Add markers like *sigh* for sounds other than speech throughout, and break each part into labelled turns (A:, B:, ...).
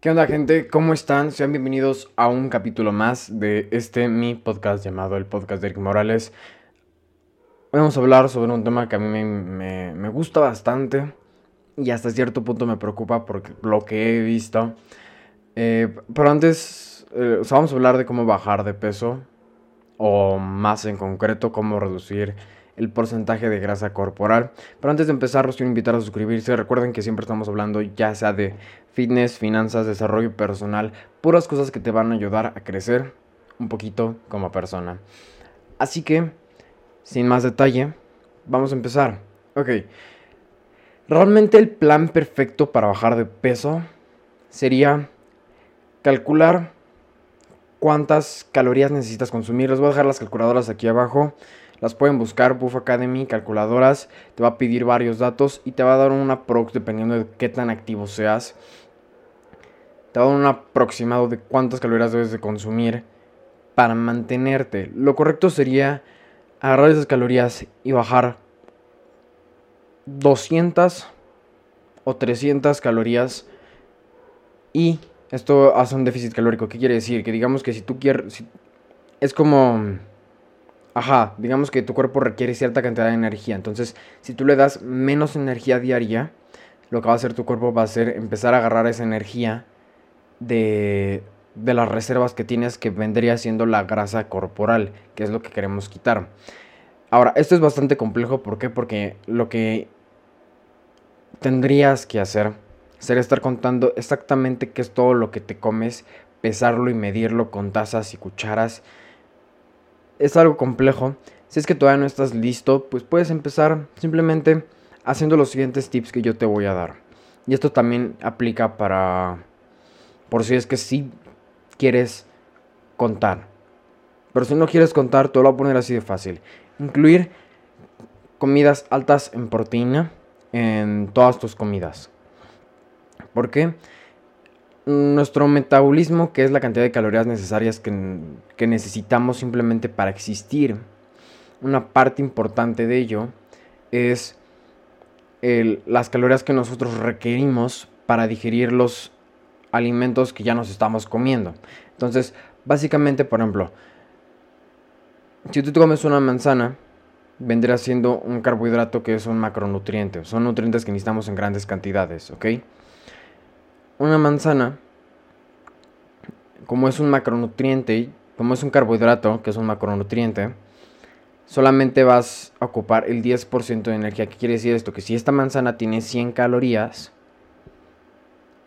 A: ¿Qué onda gente? ¿Cómo están? Sean bienvenidos a un capítulo más de este mi podcast llamado el podcast de Eric Morales. Hoy vamos a hablar sobre un tema que a mí me, me, gusta bastante y hasta cierto punto me preocupa por lo que he visto. Eh, pero antes, eh, vamos a hablar de cómo bajar de peso o más en concreto cómo reducir el porcentaje de grasa corporal. Pero antes de empezar, los quiero invitar a suscribirse. Recuerden que siempre estamos hablando ya sea de fitness, finanzas, desarrollo personal, puras cosas que te van a ayudar a crecer un poquito como persona. Así que, sin más detalle, vamos a empezar. Ok. Realmente el plan perfecto para bajar de peso sería calcular cuántas calorías necesitas consumir. Les voy a dejar las calculadoras aquí abajo. Las pueden buscar, Buff Academy, calculadoras, te va a pedir varios datos y te va a dar una prox dependiendo de qué tan activo seas. Te va a dar un aproximado de cuántas calorías debes de consumir para mantenerte. Lo correcto sería agarrar esas calorías y bajar 200 o 300 calorías y esto hace un déficit calórico. ¿Qué quiere decir? Que digamos que si tú quieres... es como Ajá, digamos que tu cuerpo requiere cierta cantidad de energía. Entonces, si tú le das menos energía diaria, lo que va a hacer tu cuerpo va a ser empezar a agarrar esa energía de, de las reservas que tienes, que vendría siendo la grasa corporal, que es lo que queremos quitar. Ahora, esto es bastante complejo, ¿por qué? Porque lo que tendrías que hacer sería estar contando exactamente qué es todo lo que te comes, pesarlo y medirlo con tazas y cucharas es algo complejo. Si es que todavía no estás listo, pues puedes empezar simplemente haciendo los siguientes tips que yo te voy a dar. Y esto también aplica para, por si es que sí quieres contar. Pero si no quieres contar, te lo voy a poner así de fácil. Incluir comidas altas en proteína en todas tus comidas. ¿Por qué? Nuestro metabolismo, que es la cantidad de calorías necesarias que, necesitamos simplemente para existir, una parte importante de ello es las calorías que nosotros requerimos para digerir los alimentos que ya nos estamos comiendo. Entonces, básicamente, por ejemplo, si tú te comes una manzana, vendrá siendo un carbohidrato que es un macronutriente. Son nutrientes que necesitamos en grandes cantidades, ¿ok? Una manzana, como es un macronutriente, como es un carbohidrato, que es un macronutriente, solamente vas a ocupar el 10% de energía. ¿Qué quiere decir esto? Que si esta manzana tiene 100 calorías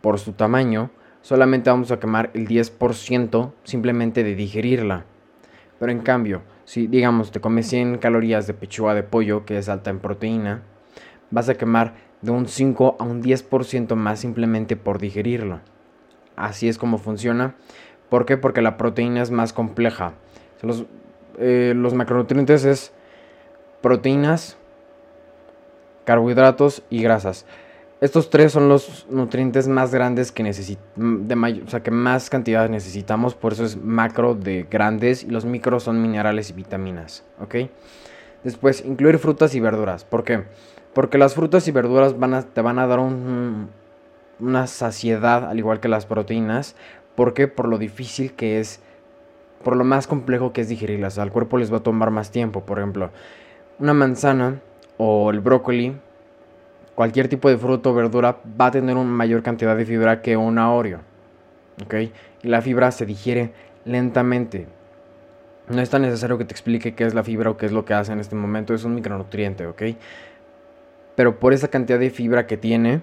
A: por su tamaño, solamente vamos a quemar el 10% simplemente de digerirla. Pero en cambio, si digamos te comes 100 calorías de pechuga de pollo, que es alta en proteína, vas a quemar de un 5 a un 10% más simplemente por digerirlo. Así es como funciona. ¿Por qué? Porque la proteína es más compleja. Los, eh, los macronutrientes es proteínas, carbohidratos y grasas. Estos tres son los nutrientes más grandes que de o sea, que más cantidad necesitamos, por eso es macro de grandes y los micros son minerales y vitaminas. Después, incluir frutas y verduras. ¿Por qué? Porque las frutas y verduras van a, te van a dar una saciedad, al igual que las proteínas. ¿Por qué? Por lo difícil que es, por lo más complejo que es digerirlas. Al cuerpo les va a tomar más tiempo. Por ejemplo, una manzana o el brócoli, cualquier tipo de fruto o verdura va a tener una mayor cantidad de fibra que una Oreo. ¿Ok? Y la fibra se digiere lentamente. No es tan necesario que te explique qué es la fibra o qué es lo que hace en este momento. Es un micronutriente, ¿ok? Pero por esa cantidad de fibra que tiene,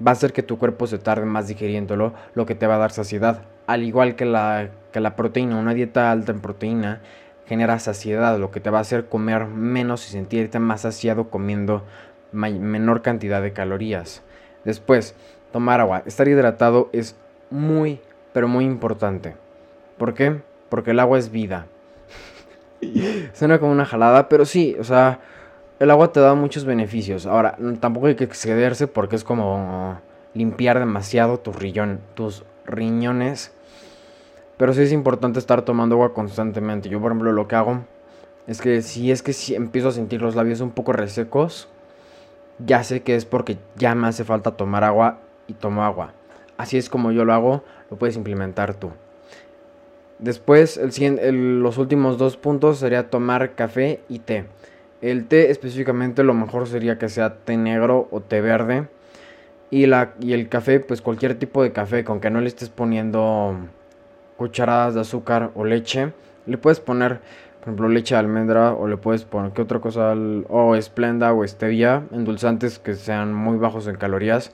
A: va a hacer que tu cuerpo se tarde más digeriéndolo, lo que te va a dar saciedad. Al igual que la, que la proteína, una dieta alta en proteína genera saciedad, lo que te va a hacer comer menos y sentirte más saciado comiendo menor cantidad de calorías. Después, tomar agua. Estar hidratado es muy, pero muy importante. ¿Por qué? Porque el agua es vida. *laughs* Suena como una jalada, pero sí, o sea, el agua te da muchos beneficios. Ahora, tampoco hay que excederse porque es como limpiar demasiado tus, tus riñones. Pero sí es importante estar tomando agua constantemente. Yo, por ejemplo, lo que hago es que si es que si empiezo a sentir los labios un poco resecos, ya sé que es porque ya me hace falta tomar agua y tomo agua. Así es como yo lo hago, lo puedes implementar tú. Después, los últimos dos puntos sería tomar café y té. El té específicamente lo mejor sería que sea té negro o té verde. Y, la, y el café, pues cualquier tipo de café, con que no le estés poniendo cucharadas de azúcar o leche. Le puedes poner, por ejemplo, leche de almendra o le puedes poner, ¿qué otra cosa? O esplenda o stevia, endulzantes que sean muy bajos en calorías.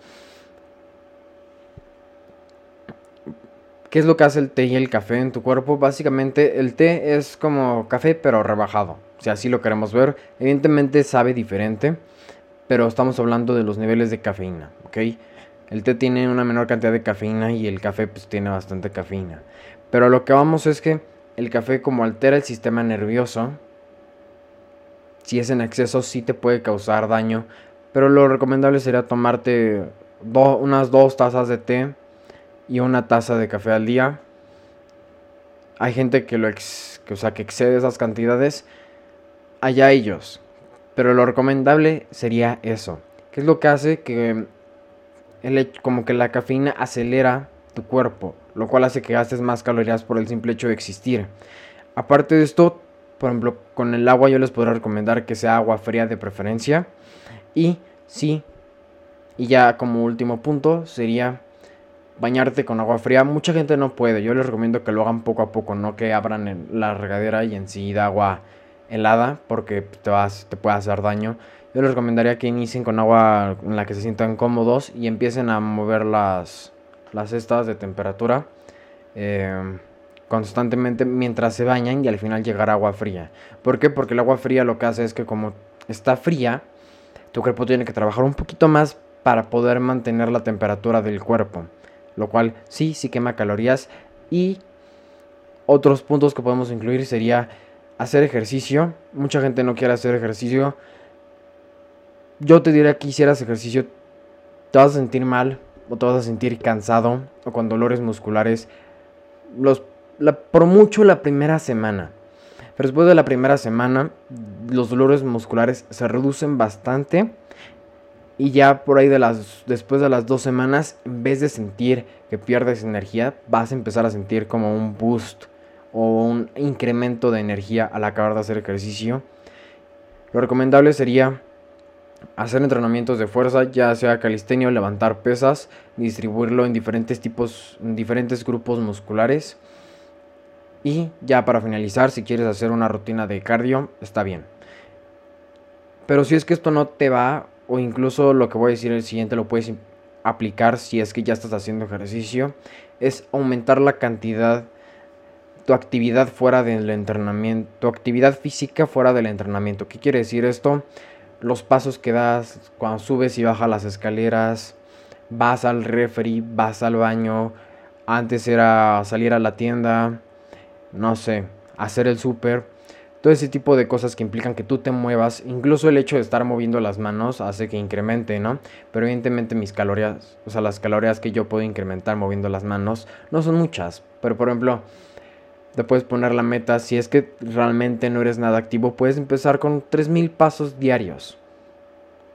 A: ¿Qué es lo que hace el té y el café en tu cuerpo? Básicamente el té es como café pero rebajado, si así lo queremos ver. Evidentemente sabe diferente, pero estamos hablando de los niveles de cafeína, ¿ok? El té tiene una menor cantidad de cafeína y el café pues tiene bastante cafeína. Pero lo que vamos es que el café como altera el sistema nervioso, si es en exceso sí te puede causar daño, pero lo recomendable sería tomarte unas dos tazas de té y una taza de café al día. Hay gente que lo ex, que, o sea, que excede esas cantidades. Allá ellos. Pero lo recomendable sería eso. ¿Qué es lo que hace que el, como que la cafeína acelera tu cuerpo, lo cual hace que gastes más calorías por el simple hecho de existir. Aparte de esto, por ejemplo, con el agua yo les podría recomendar que sea agua fría de preferencia. Y sí, y ya como último punto sería bañarte con agua fría. Mucha gente no puede. Yo les recomiendo que lo hagan poco a poco, no que abran la regadera y enseguida agua helada, porque te, vas, te puede hacer daño. Yo les recomendaría que inicien con agua en la que se sientan cómodos y empiecen a mover las, las cestas de temperatura eh, constantemente mientras se bañan y al final llegar agua fría. ¿Por qué? Porque el agua fría lo que hace es que como está fría, tu cuerpo tiene que trabajar un poquito más para poder mantener la temperatura del cuerpo lo cual sí, sí quema calorías. Y otros puntos que podemos incluir sería hacer ejercicio. Mucha gente no quiere hacer ejercicio. Yo te diría que hicieras ejercicio, te vas a sentir mal o te vas a sentir cansado o con dolores musculares. Los, por mucho la primera semana. Pero después de la primera semana, los dolores musculares se reducen bastante y ya por ahí de las, después de las dos semanas, en vez de sentir que pierdes energía, vas a empezar a sentir como un boost o un incremento de energía al acabar de hacer ejercicio. Lo recomendable sería hacer entrenamientos de fuerza, ya sea calistenia o levantar pesas, distribuirlo en diferentes tipos, en diferentes grupos musculares. Y ya para finalizar, si quieres hacer una rutina de cardio, está bien. Pero si es que esto no te va o incluso lo que voy a decir el siguiente lo puedes aplicar si es que ya estás haciendo ejercicio, es aumentar la cantidad, tu actividad fuera del entrenamiento, tu actividad física fuera del entrenamiento. ¿Qué quiere decir esto? Los pasos que das cuando subes y bajas las escaleras, vas al refri, vas al baño, antes era salir a la tienda, no sé, hacer el súper todo ese tipo de cosas que implican que tú te muevas, incluso el hecho de estar moviendo las manos hace que incremente, ¿no? Pero evidentemente mis calorías, o sea, las calorías que yo puedo incrementar moviendo las manos no son muchas, pero por ejemplo, te puedes poner la meta, si es que realmente no eres nada activo, puedes empezar con 3000 pasos diarios.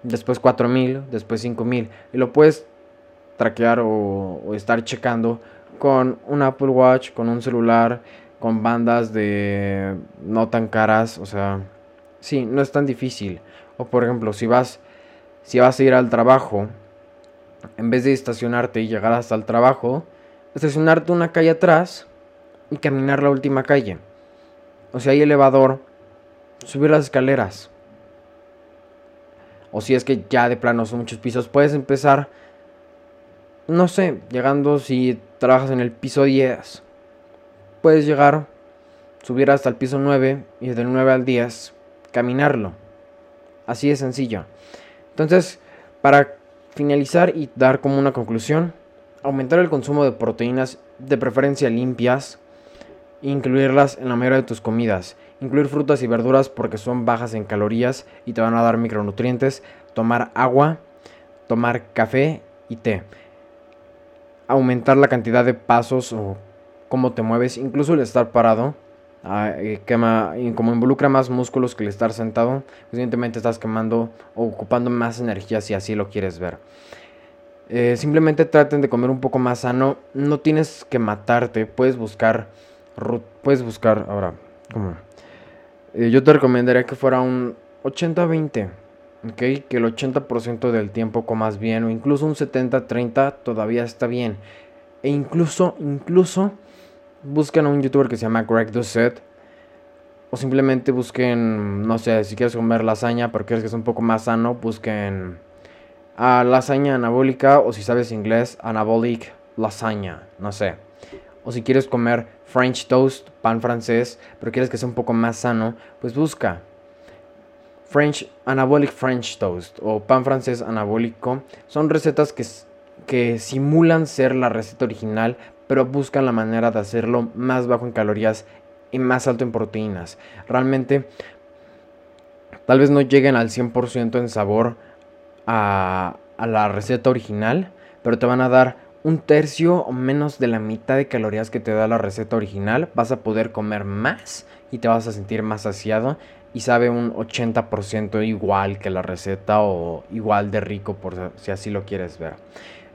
A: Después 4000, después 5000 y lo puedes traquear o, o estar checando con un Apple Watch, con un celular, con bandas de no tan caras, o sea, sí, no es tan difícil. O por ejemplo, si vas si vas a ir al trabajo, en vez de estacionarte y llegar hasta el trabajo, estacionarte una calle atrás y caminar la última calle. O si hay elevador, subir las escaleras. O si es que ya de plano son muchos pisos, puedes empezar, no sé, llegando si trabajas en el piso 10 puedes llegar, subir hasta el piso 9 y del 9 al 10 caminarlo. Así de sencillo. Entonces, para finalizar y dar como una conclusión, aumentar el consumo de proteínas de preferencia limpias, incluirlas en la mayoría de tus comidas, incluir frutas y verduras porque son bajas en calorías y te van a dar micronutrientes, tomar agua, tomar café y té, aumentar la cantidad de pasos o cómo te mueves, incluso el estar parado. Ah, eh, quema, como involucra más músculos que el estar sentado, evidentemente estás quemando o ocupando más energía si así lo quieres ver. Eh, simplemente traten de comer un poco más sano. No tienes que matarte. Puedes buscar. Puedes buscar. Ahora, ¿cómo? Eh, yo te recomendaría que fuera un 80-20. ¿Ok? Que el 80% del tiempo comas bien. O incluso un 70-30 todavía está bien. E incluso, incluso. Busquen a un youtuber que se llama Greg Doucette. O simplemente busquen, no sé, si quieres comer lasaña, pero quieres que sea un poco más sano, busquen a lasaña anabólica o si sabes inglés, anabolic lasaña, no sé. O si quieres comer French toast, pan francés, pero quieres que sea un poco más sano, pues busca French anabolic French toast o pan francés anabólico. Son recetas que, que simulan ser la receta original, pero buscan la manera de hacerlo más bajo en calorías y más alto en proteínas. Realmente tal vez no lleguen al 100% en sabor a, la receta original, pero te van a dar un tercio o menos de la mitad de calorías que te da la receta original. Vas a poder comer más y te vas a sentir más saciado y sabe un 80% igual que la receta o igual de rico por si así lo quieres ver.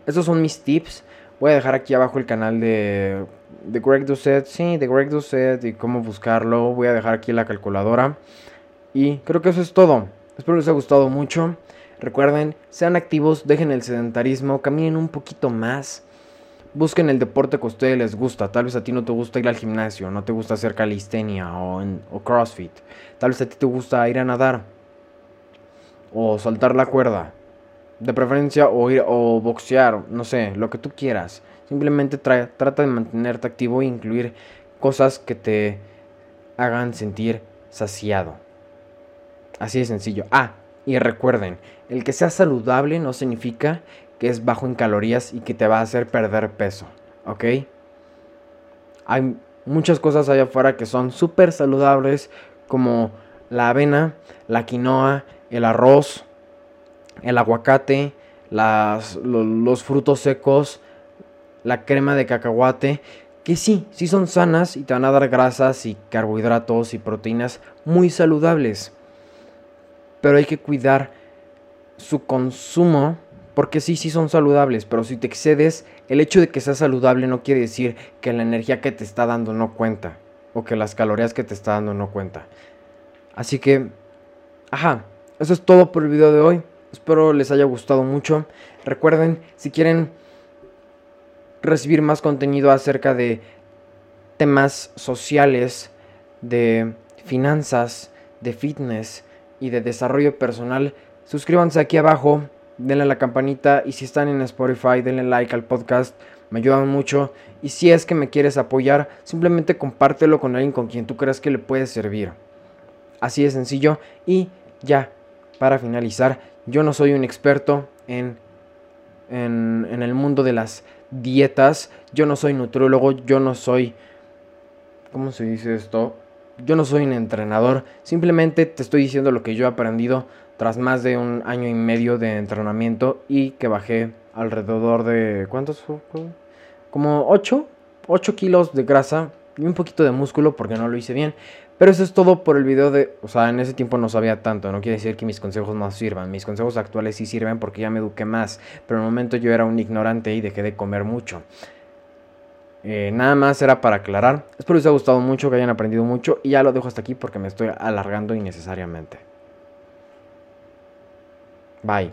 A: Estos son mis tips. Voy a dejar aquí abajo el canal de, de Greg Doucet. Sí, de Greg Doucet y cómo buscarlo. Voy a dejar aquí la calculadora. Y creo que eso es todo. Espero les haya gustado mucho. Recuerden, sean activos, dejen el sedentarismo, caminen un poquito más. Busquen el deporte que a ustedes les gusta. Tal vez a ti no te gusta ir al gimnasio, no te gusta hacer calistenia o, crossfit. Tal vez a ti te gusta ir a nadar o saltar la cuerda. De preferencia o ir o boxear, no sé, lo que tú quieras. Simplemente trata de mantenerte activo e incluir cosas que te hagan sentir saciado. Así de sencillo. Ah, y recuerden, el que sea saludable no significa que es bajo en calorías y que te va a hacer perder peso, ¿ok? Hay muchas cosas allá afuera que son súper saludables como la avena, la quinoa, el arroz, el aguacate, las, los frutos secos, la crema de cacahuate, que sí, sí son sanas y te van a dar grasas y carbohidratos y proteínas muy saludables pero hay que cuidar su consumo porque sí, sí son saludables, pero si te excedes, el hecho de que sea saludable no quiere decir que la energía que te está dando no cuenta o que las calorías que te está dando no cuenta. Así que, ajá, eso es todo por el video de hoy. Espero les haya gustado mucho. Recuerden, si quieren recibir más contenido acerca de temas sociales, de finanzas, de fitness, y de desarrollo personal, suscríbanse aquí abajo, denle la campanita y si están en Spotify, denle like al podcast, me ayudan mucho. Y si es que me quieres apoyar, simplemente compártelo con alguien con quien tú creas que le puede servir. Así de sencillo. Y ya, para finalizar, yo no soy un experto en, en, en el mundo de las dietas. Yo no soy nutriólogo, yo no soy... ¿Cómo se dice esto? Yo no soy un entrenador, simplemente te estoy diciendo lo que yo he aprendido tras más de un año y medio de entrenamiento y que bajé alrededor de... ¿Cuántos? Como 8, 8 kilos de grasa y un poquito de músculo porque no lo hice bien. Pero eso es todo por el video de... O sea, en ese tiempo no sabía tanto, no quiere decir que mis consejos no sirvan. Mis consejos actuales sí sirven porque ya me eduqué más. Pero en el momento yo era un ignorante y dejé de comer mucho. Eh, nada más era para aclarar. Espero les haya gustado mucho, que hayan aprendido mucho. Y ya lo dejo hasta aquí porque me estoy alargando innecesariamente. Bye.